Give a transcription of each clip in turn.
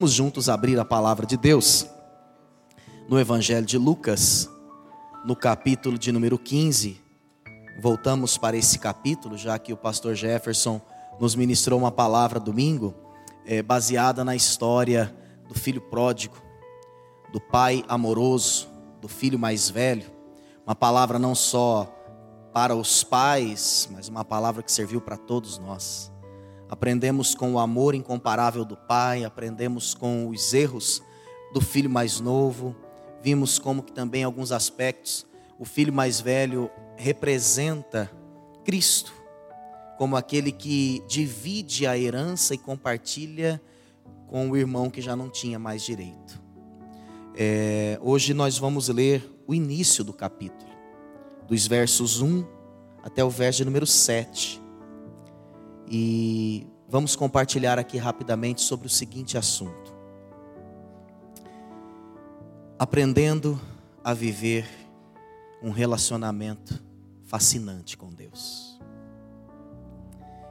Vamos juntos abrir a palavra de Deus no Evangelho de Lucas, no capítulo de número 15. Voltamos para esse capítulo, já que o pastor Jefferson nos ministrou uma palavra domingo, é, baseada na história do filho pródigo, do pai amoroso, do filho mais velho. Uma palavra não só para os pais, mas uma palavra que serviu para todos nós aprendemos com o amor incomparável do pai, aprendemos com os erros do filho mais novo, vimos como que também em alguns aspectos o filho mais velho representa Cristo, como aquele que divide a herança e compartilha com o irmão que já não tinha mais direito. É, hoje nós vamos ler o início do capítulo, dos versos 1 até o verso número 7. E vamos compartilhar aqui rapidamente sobre o seguinte assunto: aprendendo a viver um relacionamento fascinante com Deus.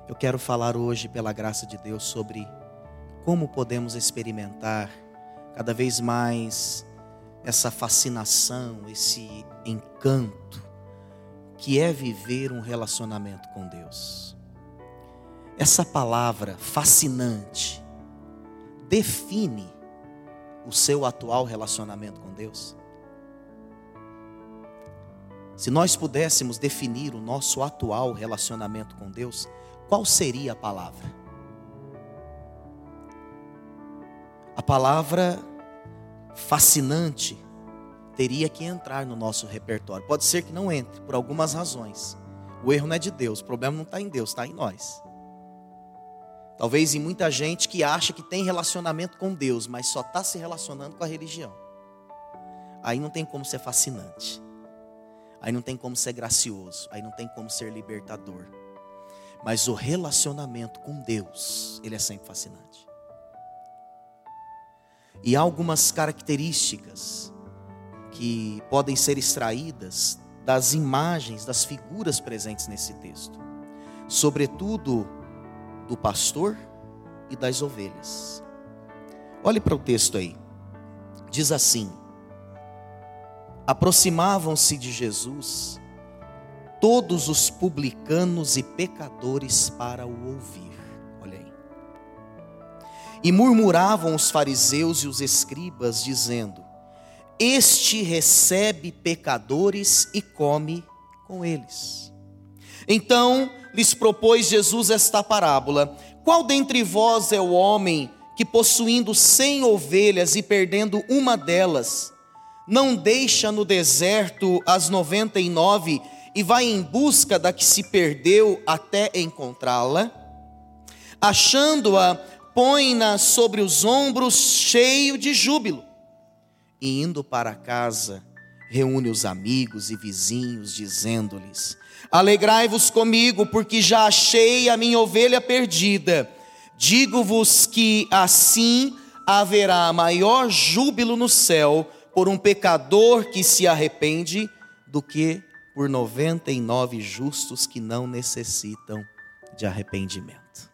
Eu quero falar hoje, pela graça de Deus, sobre como podemos experimentar cada vez mais essa fascinação, esse encanto que é viver um relacionamento com Deus. Essa palavra fascinante define o seu atual relacionamento com Deus? Se nós pudéssemos definir o nosso atual relacionamento com Deus, qual seria a palavra? A palavra fascinante teria que entrar no nosso repertório. Pode ser que não entre, por algumas razões. O erro não é de Deus, o problema não está em Deus, está em nós. Talvez em muita gente que acha que tem relacionamento com Deus, mas só está se relacionando com a religião. Aí não tem como ser fascinante. Aí não tem como ser gracioso. Aí não tem como ser libertador. Mas o relacionamento com Deus, ele é sempre fascinante. E há algumas características que podem ser extraídas das imagens, das figuras presentes nesse texto. Sobretudo, do pastor e das ovelhas. Olhe para o texto aí. Diz assim: Aproximavam-se de Jesus todos os publicanos e pecadores para o ouvir. Olha aí. E murmuravam os fariseus e os escribas, dizendo: Este recebe pecadores e come com eles. Então lhes propôs Jesus esta parábola: Qual dentre vós é o homem que, possuindo cem ovelhas e perdendo uma delas, não deixa no deserto as noventa e nove e vai em busca da que se perdeu até encontrá-la? Achando-a, põe-na sobre os ombros, cheio de júbilo, e indo para casa, reúne os amigos e vizinhos, dizendo-lhes: Alegrai-vos comigo, porque já achei a minha ovelha perdida. Digo-vos que assim haverá maior júbilo no céu por um pecador que se arrepende do que por noventa e nove justos que não necessitam de arrependimento.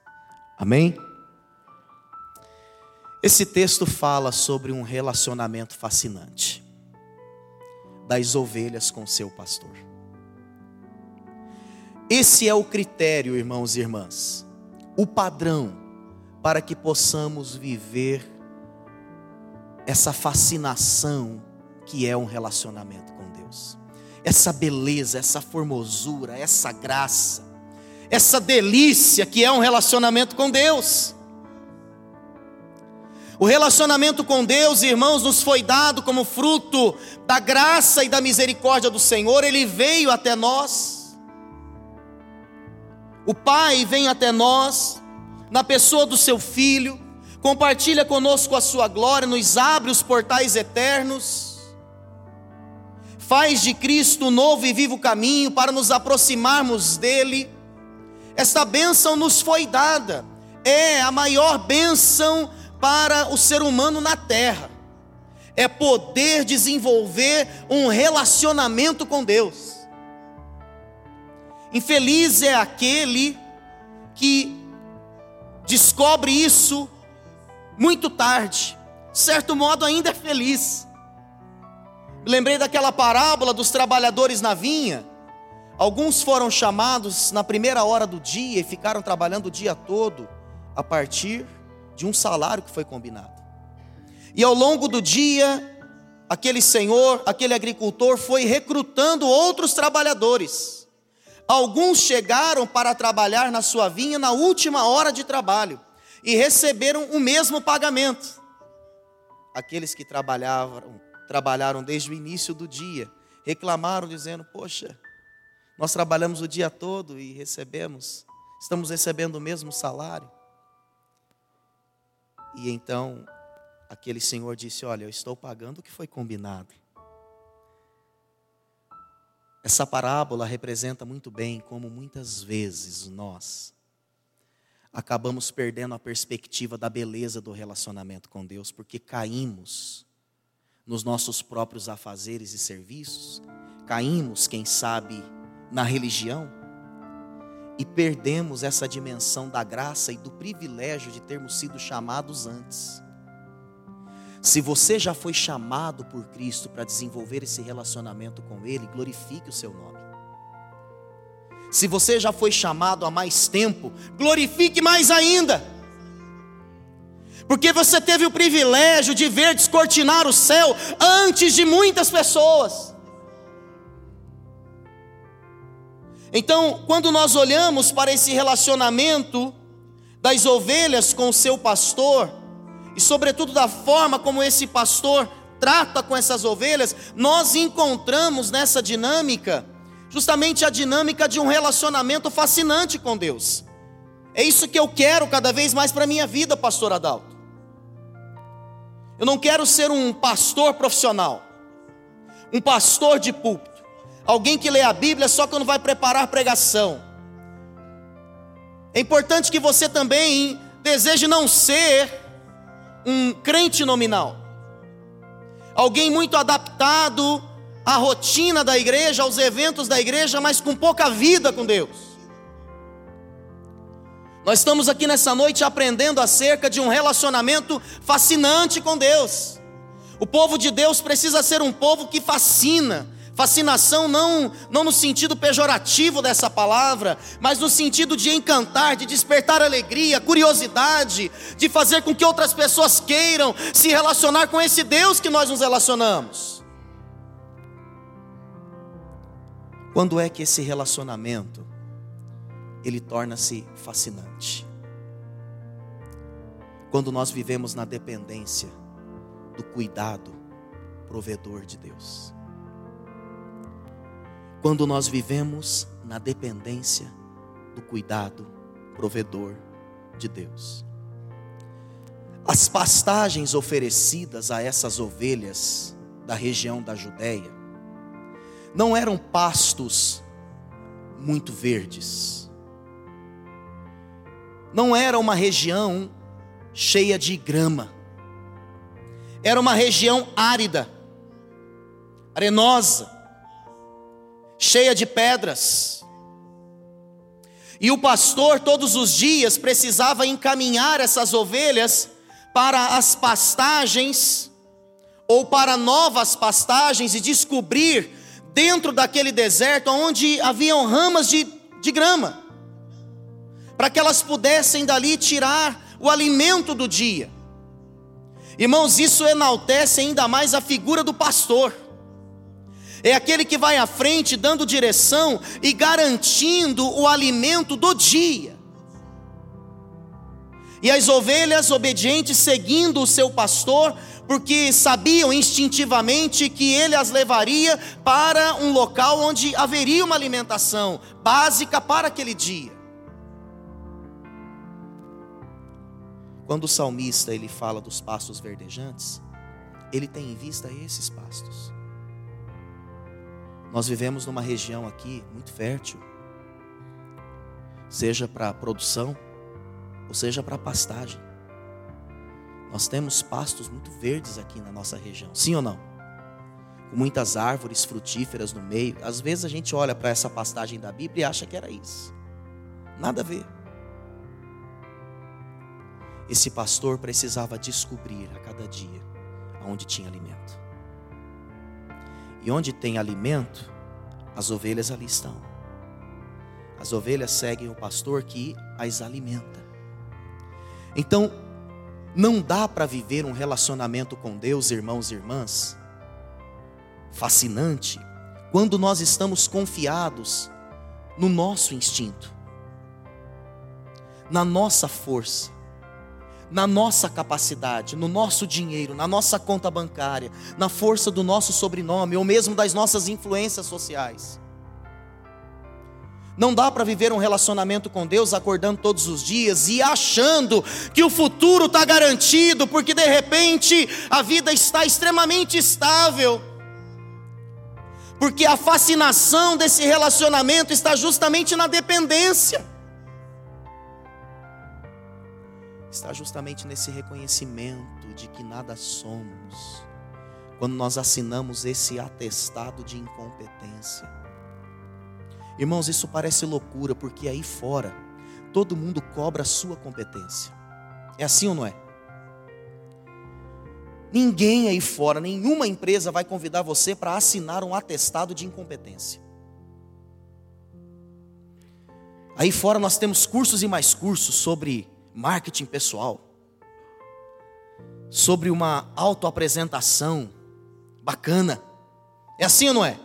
Amém? Esse texto fala sobre um relacionamento fascinante das ovelhas com seu pastor. Esse é o critério, irmãos e irmãs, o padrão para que possamos viver essa fascinação que é um relacionamento com Deus. Essa beleza, essa formosura, essa graça, essa delícia que é um relacionamento com Deus. O relacionamento com Deus, irmãos, nos foi dado como fruto da graça e da misericórdia do Senhor, ele veio até nós o Pai vem até nós, na pessoa do seu Filho, compartilha conosco a sua glória, nos abre os portais eternos, faz de Cristo um novo e vivo caminho para nos aproximarmos dEle. Esta bênção nos foi dada, é a maior bênção para o ser humano na terra, é poder desenvolver um relacionamento com Deus. Infeliz é aquele que descobre isso muito tarde, de certo modo ainda é feliz. lembrei daquela parábola dos trabalhadores na vinha. Alguns foram chamados na primeira hora do dia e ficaram trabalhando o dia todo a partir de um salário que foi combinado. E ao longo do dia, aquele senhor, aquele agricultor foi recrutando outros trabalhadores. Alguns chegaram para trabalhar na sua vinha na última hora de trabalho e receberam o mesmo pagamento. Aqueles que trabalhavam, trabalharam desde o início do dia, reclamaram dizendo: "Poxa, nós trabalhamos o dia todo e recebemos, estamos recebendo o mesmo salário". E então aquele senhor disse: Olha, eu estou pagando o que foi combinado. Essa parábola representa muito bem como muitas vezes nós acabamos perdendo a perspectiva da beleza do relacionamento com Deus, porque caímos nos nossos próprios afazeres e serviços, caímos, quem sabe, na religião e perdemos essa dimensão da graça e do privilégio de termos sido chamados antes. Se você já foi chamado por Cristo para desenvolver esse relacionamento com Ele, glorifique o seu nome. Se você já foi chamado há mais tempo, glorifique mais ainda. Porque você teve o privilégio de ver descortinar o céu antes de muitas pessoas. Então, quando nós olhamos para esse relacionamento das ovelhas com o seu pastor, e, sobretudo, da forma como esse pastor trata com essas ovelhas, nós encontramos nessa dinâmica justamente a dinâmica de um relacionamento fascinante com Deus. É isso que eu quero cada vez mais para a minha vida, pastor Adalto. Eu não quero ser um pastor profissional, um pastor de púlpito, alguém que lê a Bíblia só quando vai preparar pregação. É importante que você também deseje não ser um crente nominal, alguém muito adaptado à rotina da igreja, aos eventos da igreja, mas com pouca vida com Deus. Nós estamos aqui nessa noite aprendendo acerca de um relacionamento fascinante com Deus. O povo de Deus precisa ser um povo que fascina, Fascinação não, não no sentido pejorativo dessa palavra, mas no sentido de encantar, de despertar alegria, curiosidade, de fazer com que outras pessoas queiram se relacionar com esse Deus que nós nos relacionamos. Quando é que esse relacionamento ele torna-se fascinante? Quando nós vivemos na dependência do cuidado provedor de Deus quando nós vivemos na dependência do cuidado provedor de Deus. As pastagens oferecidas a essas ovelhas da região da Judéia não eram pastos muito verdes. Não era uma região cheia de grama. Era uma região árida, arenosa cheia de pedras. E o pastor, todos os dias, precisava encaminhar essas ovelhas para as pastagens, ou para novas pastagens, e descobrir dentro daquele deserto onde haviam ramas de, de grama, para que elas pudessem dali tirar o alimento do dia. Irmãos, isso enaltece ainda mais a figura do pastor é aquele que vai à frente dando direção e garantindo o alimento do dia. E as ovelhas obedientes seguindo o seu pastor, porque sabiam instintivamente que ele as levaria para um local onde haveria uma alimentação básica para aquele dia. Quando o salmista ele fala dos pastos verdejantes, ele tem em vista esses pastos. Nós vivemos numa região aqui muito fértil, seja para produção, ou seja para pastagem. Nós temos pastos muito verdes aqui na nossa região, sim ou não? Com muitas árvores frutíferas no meio. Às vezes a gente olha para essa pastagem da Bíblia e acha que era isso. Nada a ver. esse pastor precisava descobrir a cada dia onde tinha alimento. E onde tem alimento, as ovelhas ali estão. As ovelhas seguem o pastor que as alimenta. Então, não dá para viver um relacionamento com Deus, irmãos e irmãs, fascinante, quando nós estamos confiados no nosso instinto, na nossa força, na nossa capacidade, no nosso dinheiro, na nossa conta bancária, na força do nosso sobrenome ou mesmo das nossas influências sociais. Não dá para viver um relacionamento com Deus acordando todos os dias e achando que o futuro está garantido, porque de repente a vida está extremamente estável. Porque a fascinação desse relacionamento está justamente na dependência. Está justamente nesse reconhecimento de que nada somos, quando nós assinamos esse atestado de incompetência. Irmãos, isso parece loucura, porque aí fora todo mundo cobra a sua competência. É assim ou não é? Ninguém aí fora, nenhuma empresa vai convidar você para assinar um atestado de incompetência. Aí fora nós temos cursos e mais cursos sobre marketing pessoal, sobre uma autoapresentação bacana. É assim ou não é?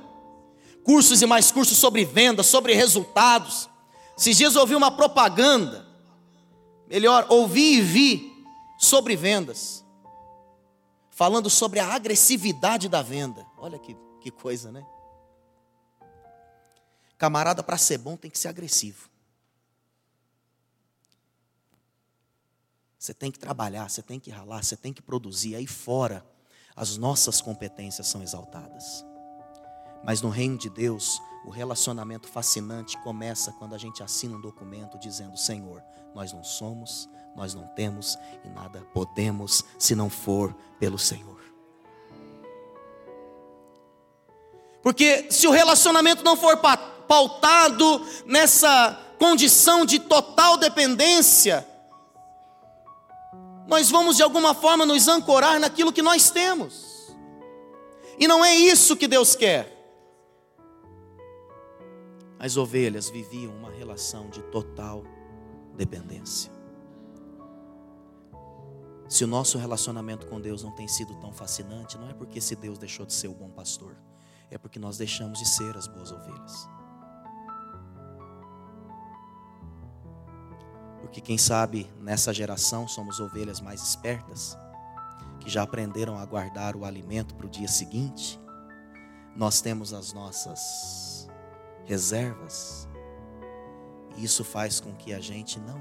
cursos e mais cursos sobre vendas, sobre resultados. Esses dias eu ouvi uma propaganda, melhor, ouvi e vi sobre vendas, falando sobre a agressividade da venda. Olha que, que coisa, né? Camarada, para ser bom tem que ser agressivo. Você tem que trabalhar, você tem que ralar, você tem que produzir. Aí fora, as nossas competências são exaltadas. Mas no reino de Deus, o relacionamento fascinante começa quando a gente assina um documento dizendo: Senhor, nós não somos, nós não temos e nada podemos se não for pelo Senhor. Porque se o relacionamento não for pautado nessa condição de total dependência, nós vamos de alguma forma nos ancorar naquilo que nós temos. E não é isso que Deus quer. As ovelhas viviam uma relação de total dependência. Se o nosso relacionamento com Deus não tem sido tão fascinante, não é porque esse Deus deixou de ser o bom pastor, é porque nós deixamos de ser as boas ovelhas. Porque quem sabe nessa geração somos ovelhas mais espertas, que já aprenderam a guardar o alimento para o dia seguinte. Nós temos as nossas reservas. E isso faz com que a gente não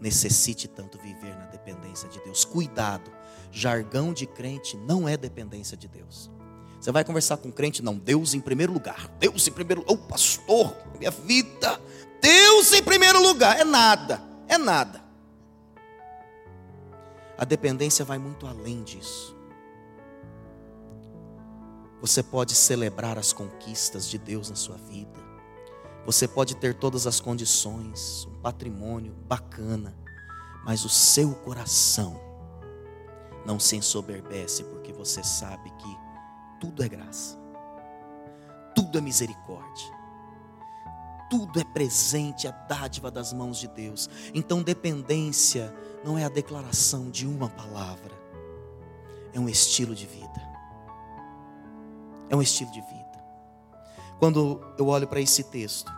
necessite tanto viver na dependência de Deus. Cuidado, jargão de crente não é dependência de Deus. Você vai conversar com um crente, não, Deus em primeiro lugar. Deus em primeiro lugar. Oh, pastor, minha vida. Deus em primeiro lugar. É nada, é nada. A dependência vai muito além disso. Você pode celebrar as conquistas de Deus na sua vida. Você pode ter todas as condições, um patrimônio bacana, mas o seu coração não se ensoberbece porque você sabe que tudo é graça, tudo é misericórdia, tudo é presente, é dádiva das mãos de Deus. Então, dependência não é a declaração de uma palavra, é um estilo de vida é um estilo de vida. Quando eu olho para esse texto,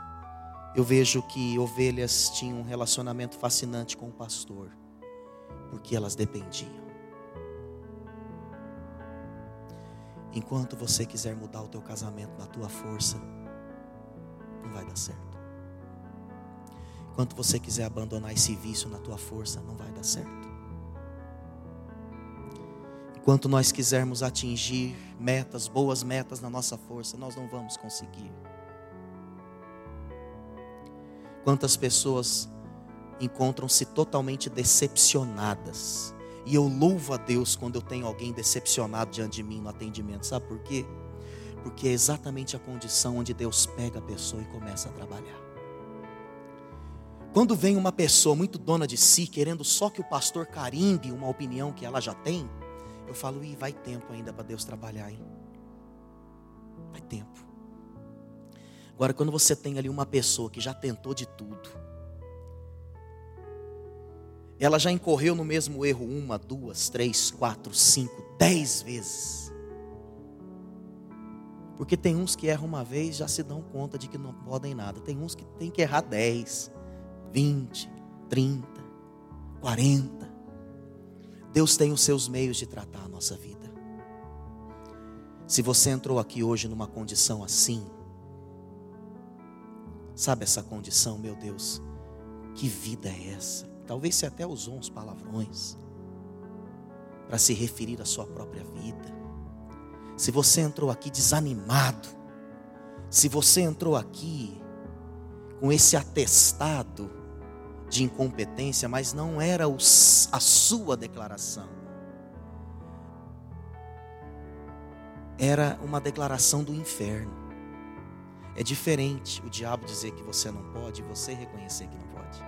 eu vejo que ovelhas tinham um relacionamento fascinante com o pastor, porque elas dependiam. Enquanto você quiser mudar o teu casamento na tua força, não vai dar certo. Enquanto você quiser abandonar esse vício na tua força, não vai dar certo. Enquanto nós quisermos atingir metas, boas metas na nossa força, nós não vamos conseguir. Quantas pessoas encontram-se totalmente decepcionadas. E eu louvo a Deus quando eu tenho alguém decepcionado diante de mim no atendimento. Sabe por quê? Porque é exatamente a condição onde Deus pega a pessoa e começa a trabalhar. Quando vem uma pessoa muito dona de si, querendo só que o pastor carimbe uma opinião que ela já tem, eu falo, e vai tempo ainda para Deus trabalhar, hein? Vai tempo. Agora, quando você tem ali uma pessoa que já tentou de tudo, ela já incorreu no mesmo erro uma, duas, três, quatro, cinco, dez vezes. Porque tem uns que erram uma vez já se dão conta de que não podem nada. Tem uns que tem que errar dez, vinte, trinta, quarenta. Deus tem os seus meios de tratar a nossa vida. Se você entrou aqui hoje numa condição assim, Sabe essa condição, meu Deus? Que vida é essa? Talvez você até usou uns palavrões para se referir à sua própria vida. Se você entrou aqui desanimado, se você entrou aqui com esse atestado de incompetência, mas não era a sua declaração, era uma declaração do inferno. É diferente o diabo dizer que você não pode e você reconhecer que não pode.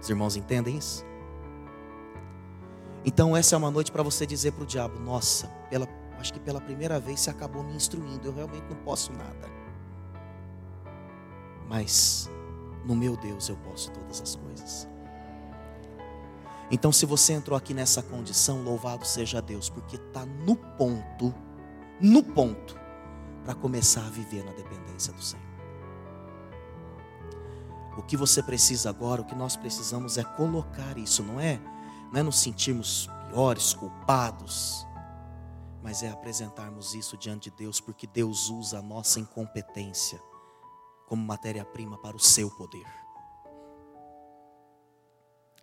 Os irmãos entendem isso? Então essa é uma noite para você dizer para o diabo: Nossa, pela, acho que pela primeira vez você acabou me instruindo. Eu realmente não posso nada. Mas no meu Deus eu posso todas as coisas. Então, se você entrou aqui nessa condição, louvado seja Deus, porque está no ponto, no ponto para começar a viver na dependência do Senhor. O que você precisa agora, o que nós precisamos é colocar isso, não é? Não é nos sentirmos piores, culpados, mas é apresentarmos isso diante de Deus, porque Deus usa a nossa incompetência como matéria-prima para o seu poder.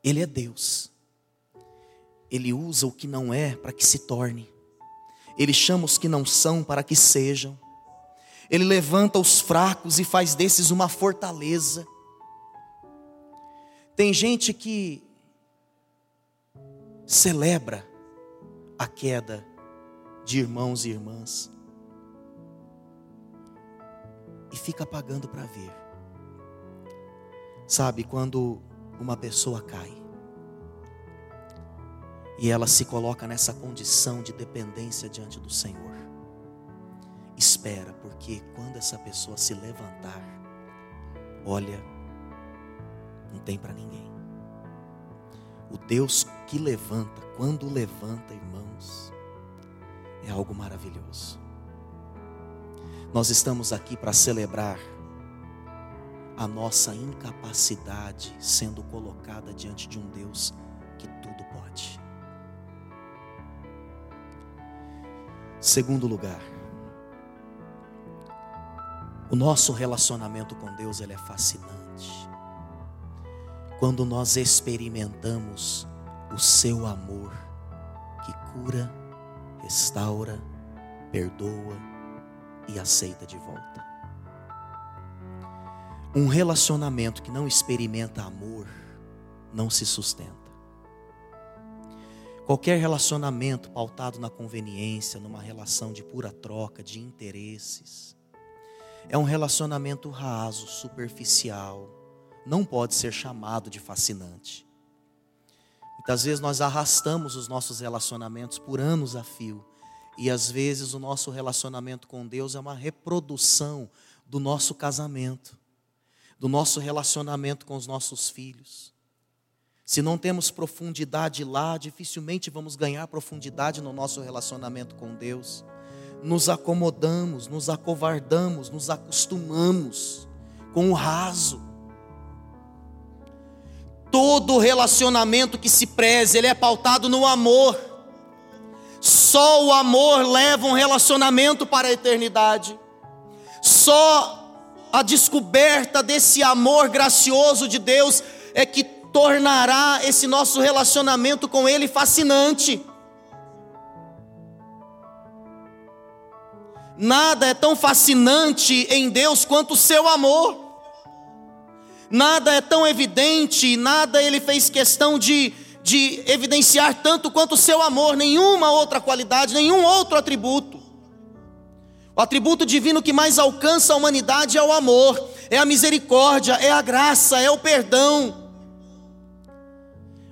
Ele é Deus. Ele usa o que não é para que se torne. Ele chama os que não são para que sejam. Ele levanta os fracos e faz desses uma fortaleza. Tem gente que celebra a queda de irmãos e irmãs e fica pagando para ver. Sabe, quando uma pessoa cai e ela se coloca nessa condição de dependência diante do Senhor, espera, porque quando essa pessoa se levantar, olha, não tem para ninguém. O Deus que levanta, quando levanta, irmãos, é algo maravilhoso. Nós estamos aqui para celebrar a nossa incapacidade sendo colocada diante de um Deus que tudo pode. Segundo lugar, o nosso relacionamento com Deus ele é fascinante. Quando nós experimentamos o seu amor que cura, restaura, perdoa e aceita de volta. Um relacionamento que não experimenta amor não se sustenta. Qualquer relacionamento pautado na conveniência, numa relação de pura troca de interesses, é um relacionamento raso, superficial, não pode ser chamado de fascinante. Muitas vezes nós arrastamos os nossos relacionamentos por anos a fio, e às vezes o nosso relacionamento com Deus é uma reprodução do nosso casamento, do nosso relacionamento com os nossos filhos. Se não temos profundidade lá, dificilmente vamos ganhar profundidade no nosso relacionamento com Deus nos acomodamos, nos acovardamos, nos acostumamos com o raso. Todo relacionamento que se preze, ele é pautado no amor. Só o amor leva um relacionamento para a eternidade. Só a descoberta desse amor gracioso de Deus é que tornará esse nosso relacionamento com Ele fascinante. Nada é tão fascinante em Deus quanto o seu amor. Nada é tão evidente, nada ele fez questão de, de evidenciar tanto quanto o seu amor, nenhuma outra qualidade, nenhum outro atributo. O atributo divino que mais alcança a humanidade é o amor. é a misericórdia, é a graça, é o perdão.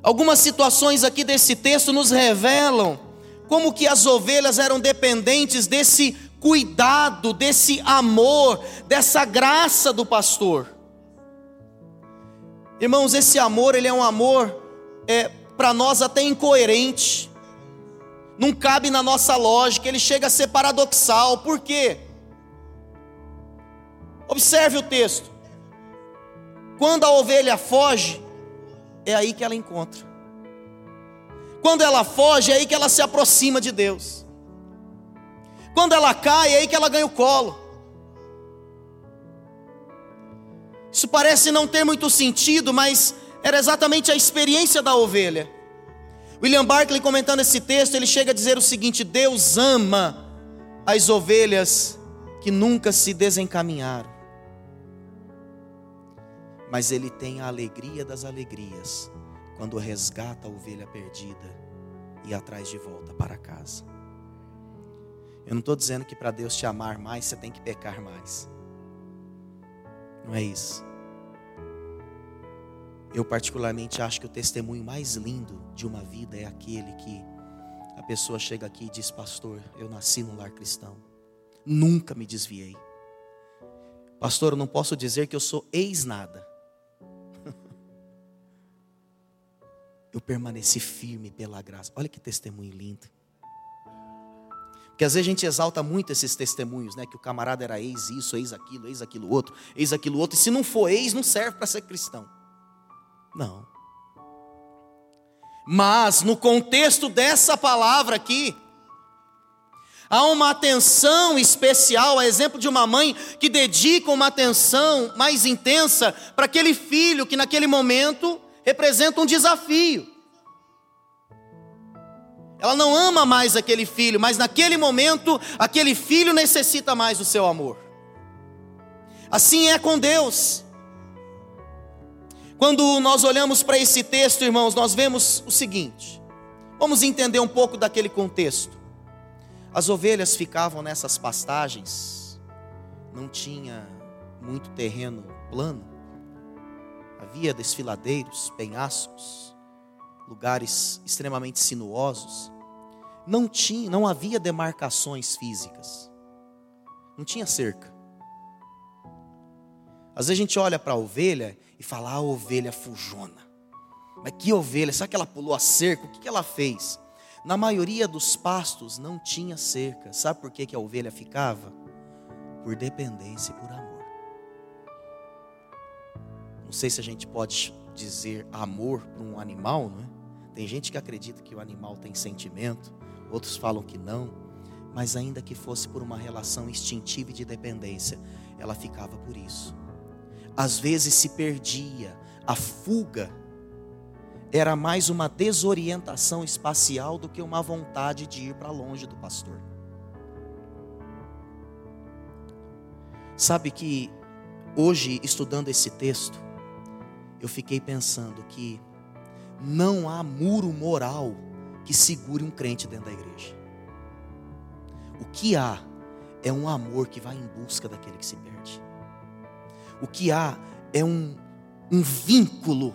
Algumas situações aqui desse texto nos revelam como que as ovelhas eram dependentes desse cuidado, desse amor, dessa graça do pastor. Irmãos, esse amor, ele é um amor é, para nós até incoerente, não cabe na nossa lógica, ele chega a ser paradoxal, por quê? Observe o texto. Quando a ovelha foge, é aí que ela encontra. Quando ela foge, é aí que ela se aproxima de Deus. Quando ela cai, é aí que ela ganha o colo. Isso parece não ter muito sentido, mas era exatamente a experiência da ovelha. William Barclay, comentando esse texto, ele chega a dizer o seguinte: Deus ama as ovelhas que nunca se desencaminharam, mas Ele tem a alegria das alegrias quando resgata a ovelha perdida e a traz de volta para casa. Eu não estou dizendo que para Deus te amar mais você tem que pecar mais, não é isso. Eu, particularmente, acho que o testemunho mais lindo de uma vida é aquele que a pessoa chega aqui e diz: Pastor, eu nasci num lar cristão, nunca me desviei. Pastor, eu não posso dizer que eu sou ex-nada. eu permaneci firme pela graça. Olha que testemunho lindo. Porque às vezes a gente exalta muito esses testemunhos, né? Que o camarada era ex isso, ex aquilo, ex aquilo outro, ex aquilo outro. E se não for ex, não serve para ser cristão. Não. Mas no contexto dessa palavra aqui, há uma atenção especial, a exemplo de uma mãe que dedica uma atenção mais intensa para aquele filho que naquele momento representa um desafio. Ela não ama mais aquele filho, mas naquele momento aquele filho necessita mais do seu amor. Assim é com Deus. Quando nós olhamos para esse texto, irmãos, nós vemos o seguinte: vamos entender um pouco daquele contexto. As ovelhas ficavam nessas pastagens, não tinha muito terreno plano, havia desfiladeiros, penhascos, lugares extremamente sinuosos. Não tinha, não havia demarcações físicas. Não tinha cerca. Às vezes a gente olha para a ovelha e fala, ah, ovelha fujona. Mas que ovelha? Será que ela pulou a cerca? O que, ela fez? Na maioria dos pastos não tinha cerca. Sabe por que, que a ovelha ficava? Por dependência e por amor. Não sei se a gente pode dizer amor para um animal, não é? Tem gente que acredita que o animal tem sentimento, outros falam que não, mas ainda que fosse por uma relação instintiva e de dependência, ela ficava por isso às vezes se perdia. A fuga era mais uma desorientação espacial do que uma vontade de ir para longe do pastor. Sabe que hoje, estudando esse texto, eu fiquei pensando que não há muro moral que segure um crente dentro da igreja. O que há é um amor que vai em busca daquele que se perde. O que há é um, um vínculo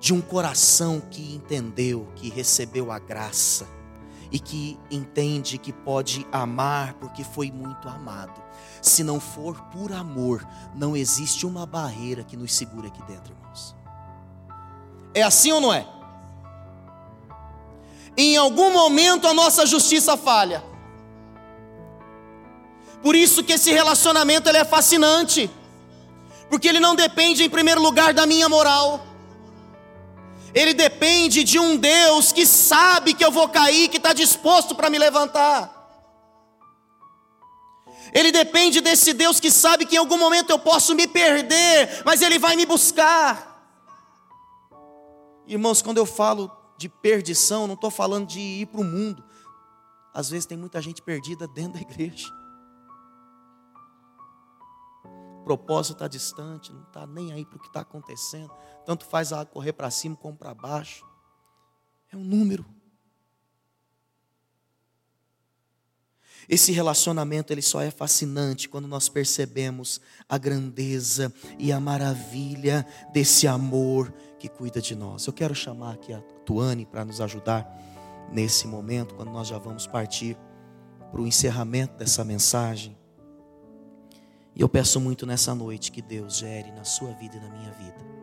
de um coração que entendeu, que recebeu a graça e que entende que pode amar porque foi muito amado. Se não for por amor, não existe uma barreira que nos segure aqui dentro, irmãos. É assim ou não é? Em algum momento a nossa justiça falha. Por isso que esse relacionamento ele é fascinante porque ele não depende em primeiro lugar da minha moral. Ele depende de um Deus que sabe que eu vou cair, que está disposto para me levantar. Ele depende desse Deus que sabe que em algum momento eu posso me perder, mas Ele vai me buscar. Irmãos, quando eu falo de perdição, não estou falando de ir para o mundo. Às vezes tem muita gente perdida dentro da igreja propósito está distante, não está nem aí para o que está acontecendo. Tanto faz a correr para cima como para baixo. É um número. Esse relacionamento ele só é fascinante quando nós percebemos a grandeza e a maravilha desse amor que cuida de nós. Eu quero chamar aqui a Tuane para nos ajudar nesse momento, quando nós já vamos partir para o encerramento dessa mensagem. E eu peço muito nessa noite que Deus gere na sua vida e na minha vida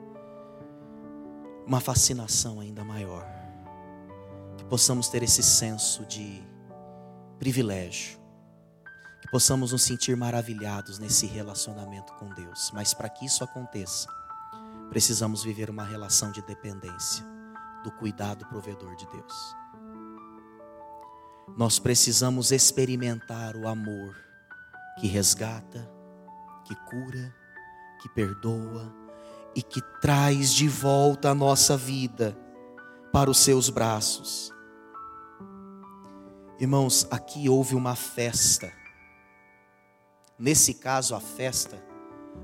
uma fascinação ainda maior. Que possamos ter esse senso de privilégio. Que possamos nos sentir maravilhados nesse relacionamento com Deus. Mas para que isso aconteça, precisamos viver uma relação de dependência do cuidado provedor de Deus. Nós precisamos experimentar o amor que resgata, que cura, que perdoa e que traz de volta a nossa vida para os seus braços. Irmãos, aqui houve uma festa. Nesse caso, a festa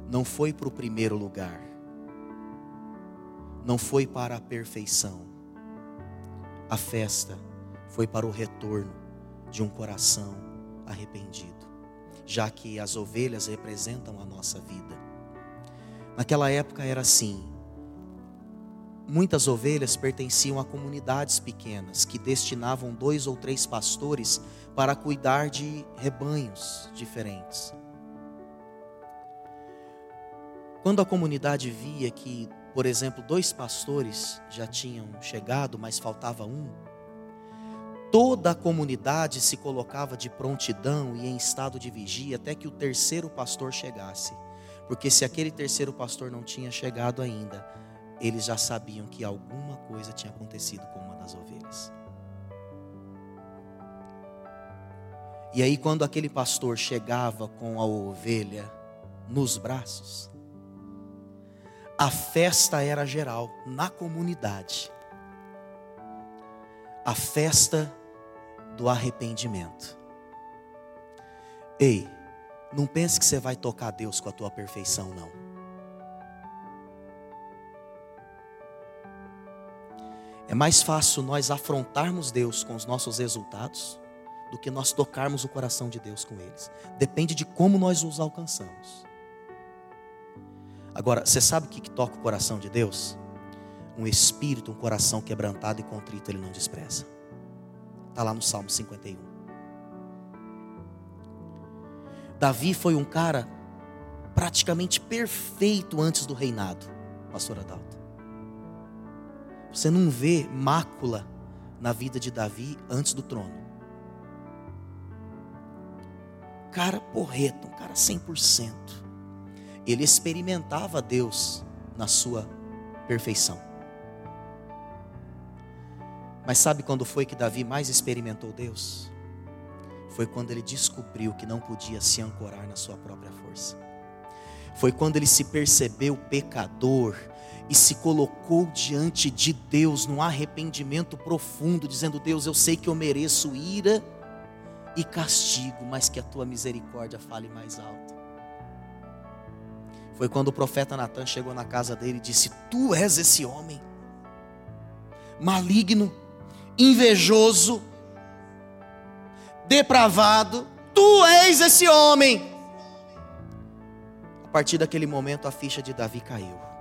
não foi para o primeiro lugar, não foi para a perfeição. A festa foi para o retorno de um coração arrependido, já que as ovelhas representam a nossa vida. Naquela época era assim: Muitas ovelhas pertenciam a comunidades pequenas que destinavam dois ou três pastores para cuidar de rebanhos diferentes. Quando a comunidade via que, por exemplo, dois pastores já tinham chegado, mas faltava um, toda a comunidade se colocava de prontidão e em estado de vigia até que o terceiro pastor chegasse. Porque se aquele terceiro pastor não tinha chegado ainda, eles já sabiam que alguma coisa tinha acontecido com uma das ovelhas. E aí, quando aquele pastor chegava com a ovelha nos braços, a festa era geral, na comunidade. A festa do arrependimento. Ei, não pense que você vai tocar Deus com a tua perfeição, não. É mais fácil nós afrontarmos Deus com os nossos resultados do que nós tocarmos o coração de Deus com eles. Depende de como nós os alcançamos. Agora, você sabe o que, toca o coração de Deus? Um espírito, um coração quebrantado e contrito, ele não despreza. Está lá no Salmo 51. Davi foi um cara praticamente perfeito antes do reinado, pastor Adalto. Você não vê mácula na vida de Davi antes do trono. Cara porreto, um cara 100%. Ele experimentava Deus na sua perfeição. Mas sabe quando foi que Davi mais experimentou Deus? Foi quando ele descobriu que não podia se ancorar na sua própria força. Foi quando ele se percebeu pecador e se colocou diante de Deus num arrependimento profundo, dizendo: Deus, eu sei que eu mereço ira e castigo, mas que a tua misericórdia fale mais alto. Foi quando o profeta Natan chegou na casa dele e disse: Tu és esse homem, maligno, invejoso, depravado, tu és esse homem. A partir daquele momento a ficha de Davi caiu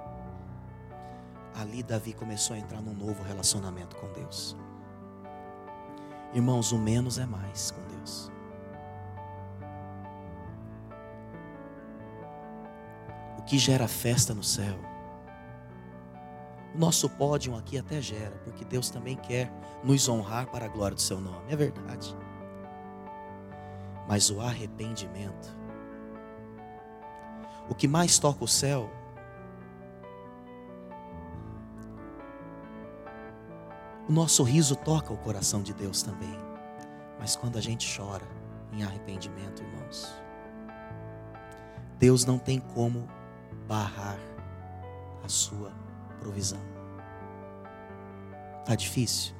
ali Davi começou a entrar num novo relacionamento com Deus. Irmãos, o menos é mais com Deus. O que gera festa no céu, o nosso pódio aqui até gera, porque Deus também quer nos honrar para a glória do seu nome, é verdade. Mas o arrependimento, o que mais toca o céu O nosso riso toca o coração de Deus também. Mas quando a gente chora em arrependimento, irmãos, Deus não tem como barrar a sua provisão. Tá difícil?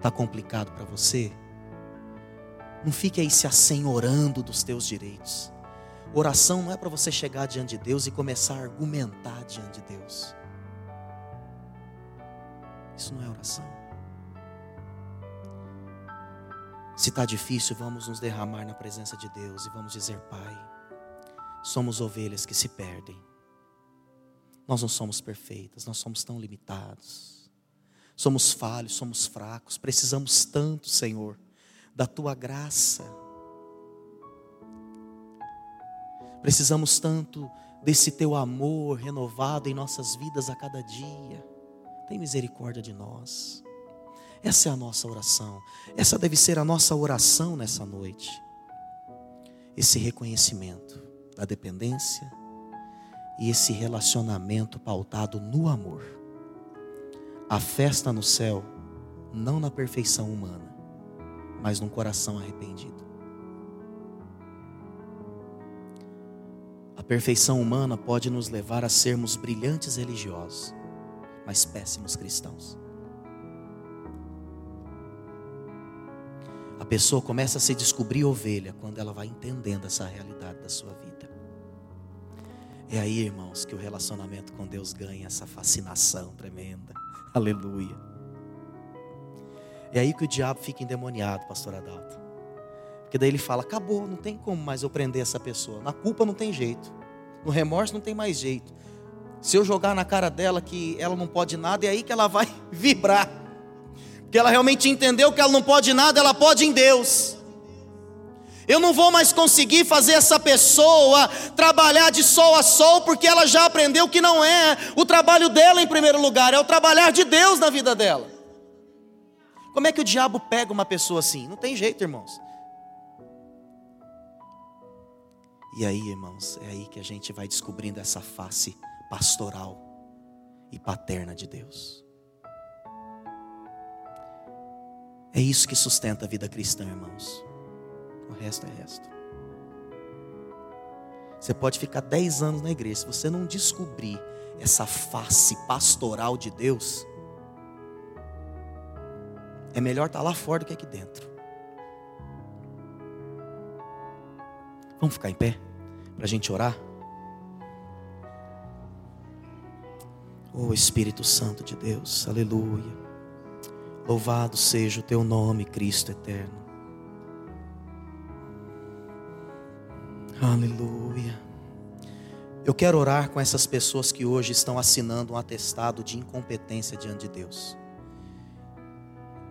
Tá complicado para você? Não fique aí se assenhorando dos teus direitos. Oração não é para você chegar diante de Deus e começar a argumentar diante de Deus. Isso não é oração. Se está difícil, vamos nos derramar na presença de Deus e vamos dizer: Pai, somos ovelhas que se perdem. Nós não somos perfeitas, nós somos tão limitados. Somos falhos, somos fracos, precisamos tanto, Senhor, da tua graça. Precisamos tanto desse teu amor renovado em nossas vidas a cada dia. Tem misericórdia de nós. Essa é a nossa oração. Essa deve ser a nossa oração nessa noite. Esse reconhecimento da dependência e esse relacionamento pautado no amor. A festa no céu, não na perfeição humana, mas num coração arrependido. A perfeição humana pode nos levar a sermos brilhantes religiosos, mas péssimos cristãos. A pessoa começa a se descobrir ovelha quando ela vai entendendo essa realidade da sua vida. É aí, irmãos, que o relacionamento com Deus ganha essa fascinação tremenda. Aleluia. É aí que o diabo fica endemoniado, pastor Adalto. Porque daí ele fala: acabou, não tem como mais eu prender essa pessoa. Na culpa não tem jeito. No remorso não tem mais jeito. Se eu jogar na cara dela que ela não pode nada, é aí que ela vai vibrar que ela realmente entendeu que ela não pode nada, ela pode em Deus. Eu não vou mais conseguir fazer essa pessoa trabalhar de sol a sol, porque ela já aprendeu que não é o trabalho dela em primeiro lugar, é o trabalhar de Deus na vida dela. Como é que o diabo pega uma pessoa assim? Não tem jeito, irmãos. E aí, irmãos, é aí que a gente vai descobrindo essa face pastoral e paterna de Deus. É isso que sustenta a vida cristã, irmãos. O resto é resto. Você pode ficar dez anos na igreja, se você não descobrir essa face pastoral de Deus, é melhor estar lá fora do que aqui dentro. Vamos ficar em pé para a gente orar? Oh Espírito Santo de Deus, aleluia. Louvado seja o teu nome, Cristo eterno. Aleluia. Eu quero orar com essas pessoas que hoje estão assinando um atestado de incompetência diante de Deus.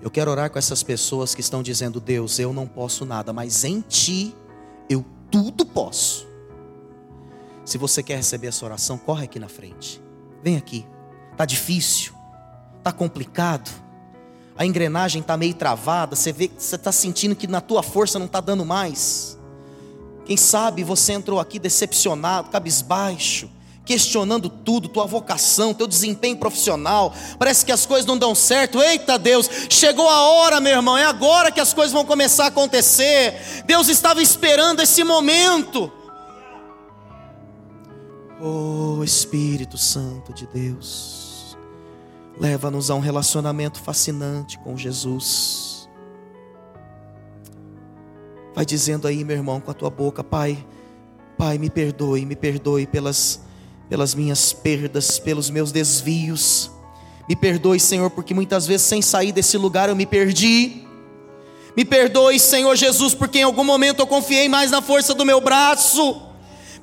Eu quero orar com essas pessoas que estão dizendo: Deus, eu não posso nada, mas em Ti eu tudo posso. Se você quer receber essa oração, corre aqui na frente. Vem aqui. Tá difícil, tá complicado a engrenagem está meio travada, você vê você está sentindo que na tua força não está dando mais. Quem sabe você entrou aqui decepcionado, cabisbaixo, questionando tudo, tua vocação, teu desempenho profissional. Parece que as coisas não dão certo. Eita Deus, chegou a hora, meu irmão, é agora que as coisas vão começar a acontecer. Deus estava esperando esse momento. Oh Espírito Santo de Deus. Leva-nos a um relacionamento fascinante com Jesus. Vai dizendo aí, meu irmão, com a tua boca, Pai, Pai, me perdoe, me perdoe pelas, pelas minhas perdas, pelos meus desvios. Me perdoe, Senhor, porque muitas vezes sem sair desse lugar eu me perdi. Me perdoe, Senhor Jesus, porque em algum momento eu confiei mais na força do meu braço.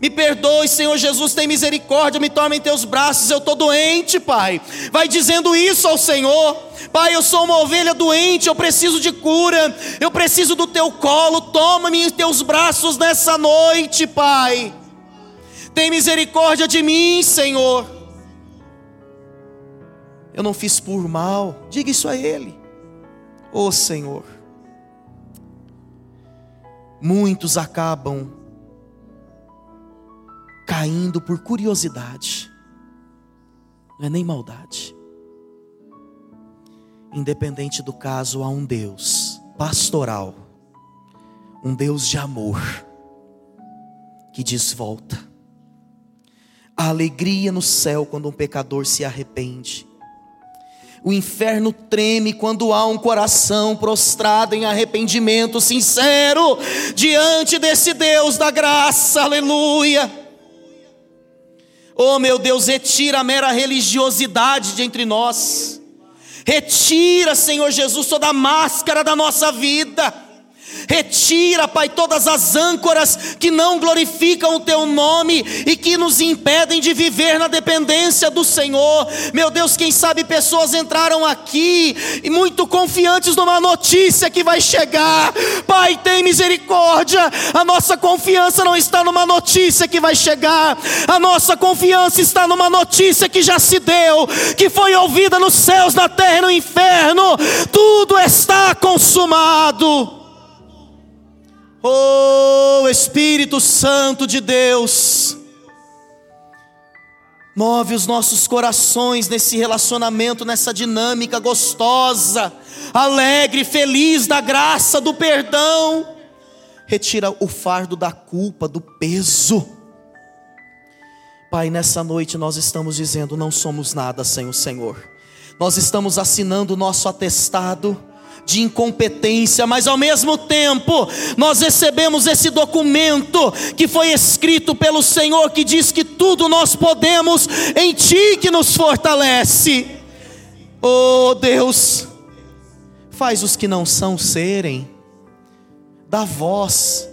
Me perdoe, Senhor Jesus, tem misericórdia, me toma em teus braços, eu estou doente, Pai. Vai dizendo isso ao Senhor. Pai, eu sou uma ovelha doente, eu preciso de cura, eu preciso do teu colo, toma-me em teus braços nessa noite, Pai. Tem misericórdia de mim, Senhor. Eu não fiz por mal, diga isso a Ele, oh Senhor. Muitos acabam caindo por curiosidade, não é nem maldade. Independente do caso, há um Deus pastoral, um Deus de amor, que diz: volta. A alegria no céu quando um pecador se arrepende. O inferno treme quando há um coração prostrado em arrependimento sincero diante desse Deus da graça, aleluia. Oh meu Deus, retira a mera religiosidade de entre nós. Retira, Senhor Jesus, toda a máscara da nossa vida. Retira, Pai, todas as âncoras que não glorificam o Teu nome e que nos impedem de viver na dependência do Senhor. Meu Deus, quem sabe pessoas entraram aqui e muito confiantes numa notícia que vai chegar. Pai, tem misericórdia. A nossa confiança não está numa notícia que vai chegar, a nossa confiança está numa notícia que já se deu, que foi ouvida nos céus, na terra e no inferno. Tudo está consumado. Oh Espírito Santo de Deus, move os nossos corações nesse relacionamento, nessa dinâmica gostosa, alegre, feliz da graça, do perdão. Retira o fardo da culpa, do peso. Pai, nessa noite nós estamos dizendo: não somos nada sem o Senhor. Nós estamos assinando o nosso atestado de incompetência, mas ao mesmo tempo nós recebemos esse documento que foi escrito pelo Senhor que diz que tudo nós podemos em Ti que nos fortalece. Oh Deus, faz os que não são serem, dá voz,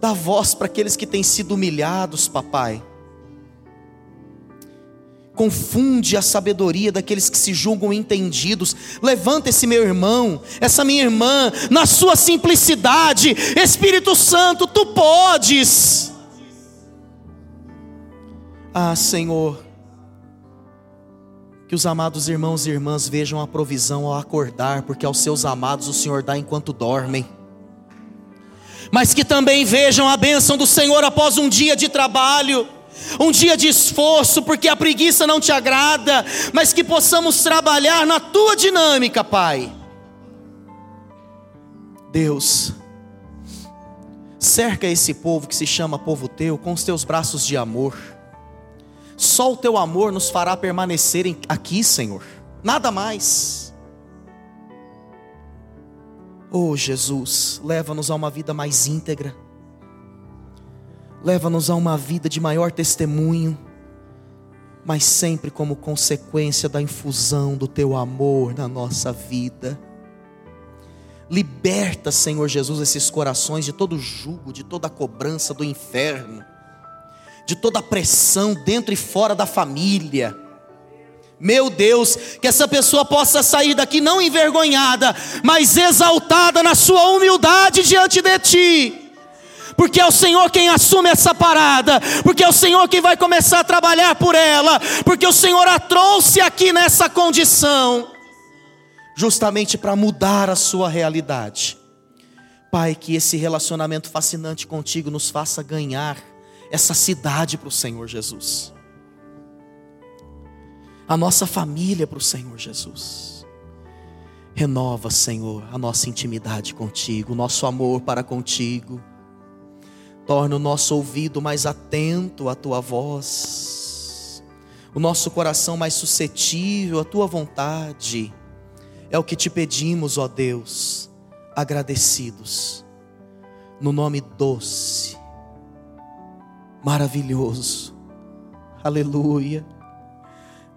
dá voz para aqueles que têm sido humilhados, papai confunde a sabedoria daqueles que se julgam entendidos. Levanta esse meu irmão, essa minha irmã, na sua simplicidade. Espírito Santo, tu podes. Ah, Senhor, que os amados irmãos e irmãs vejam a provisão ao acordar, porque aos seus amados o Senhor dá enquanto dormem. Mas que também vejam a bênção do Senhor após um dia de trabalho um dia de esforço, porque a preguiça não te agrada, mas que possamos trabalhar na tua dinâmica, Pai. Deus, cerca esse povo que se chama povo teu com os teus braços de amor. Só o teu amor nos fará permanecer aqui, Senhor, nada mais. Oh Jesus, leva-nos a uma vida mais íntegra leva-nos a uma vida de maior testemunho, mas sempre como consequência da infusão do teu amor na nossa vida. Liberta, Senhor Jesus, esses corações de todo jugo, de toda cobrança do inferno, de toda pressão dentro e fora da família. Meu Deus, que essa pessoa possa sair daqui não envergonhada, mas exaltada na sua humildade diante de Ti porque é o Senhor quem assume essa parada, porque é o Senhor quem vai começar a trabalhar por ela, porque o Senhor a trouxe aqui nessa condição, justamente para mudar a sua realidade. Pai, que esse relacionamento fascinante contigo nos faça ganhar essa cidade para o Senhor Jesus, a nossa família para o Senhor Jesus. Renova, Senhor, a nossa intimidade contigo, o nosso amor para contigo Torna o nosso ouvido mais atento à tua voz, o nosso coração mais suscetível à tua vontade. É o que te pedimos, ó Deus, agradecidos, no nome doce, maravilhoso, aleluia,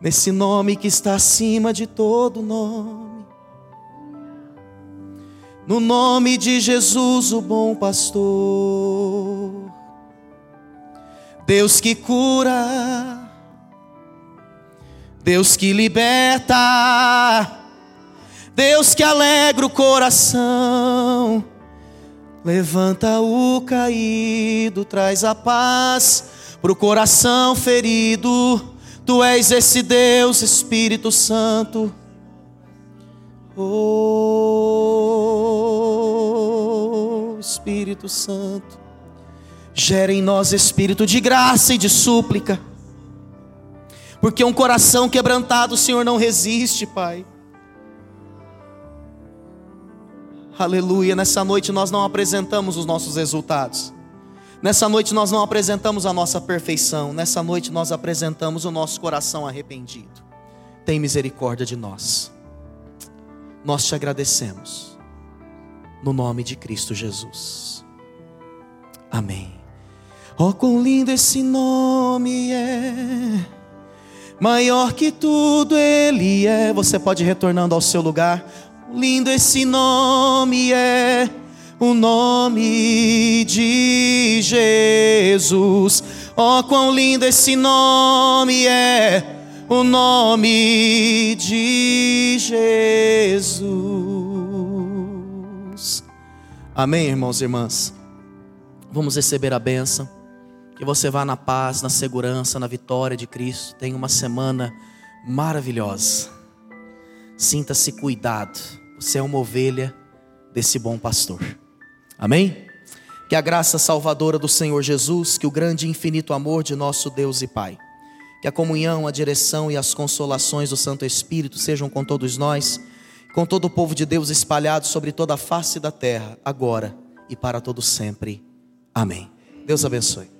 nesse nome que está acima de todo nome. No nome de Jesus, o bom pastor. Deus que cura, Deus que liberta, Deus que alegra o coração, levanta o caído, traz a paz para o coração ferido. Tu és esse Deus, Espírito Santo. Oh, Espírito Santo, gera em nós espírito de graça e de súplica, porque um coração quebrantado o Senhor não resiste, Pai. Aleluia, nessa noite nós não apresentamos os nossos resultados. Nessa noite nós não apresentamos a nossa perfeição, nessa noite nós apresentamos o nosso coração arrependido. Tem misericórdia de nós nós te agradecemos, no nome de Cristo Jesus. Amém. Oh, quão lindo esse nome é, maior que tudo ele é. Você pode ir retornando ao seu lugar. Lindo esse nome é, o nome de Jesus. Oh, quão lindo esse nome é, o nome de Jesus. Amém, irmãos e irmãs. Vamos receber a bênção. Que você vá na paz, na segurança, na vitória de Cristo. Tenha uma semana maravilhosa. Sinta-se cuidado. Você é uma ovelha desse bom pastor. Amém? Que a graça salvadora do Senhor Jesus, que o grande e infinito amor de nosso Deus e Pai, que a comunhão, a direção e as consolações do Santo Espírito sejam com todos nós, com todo o povo de Deus espalhado sobre toda a face da terra, agora e para todo sempre. Amém. Deus abençoe.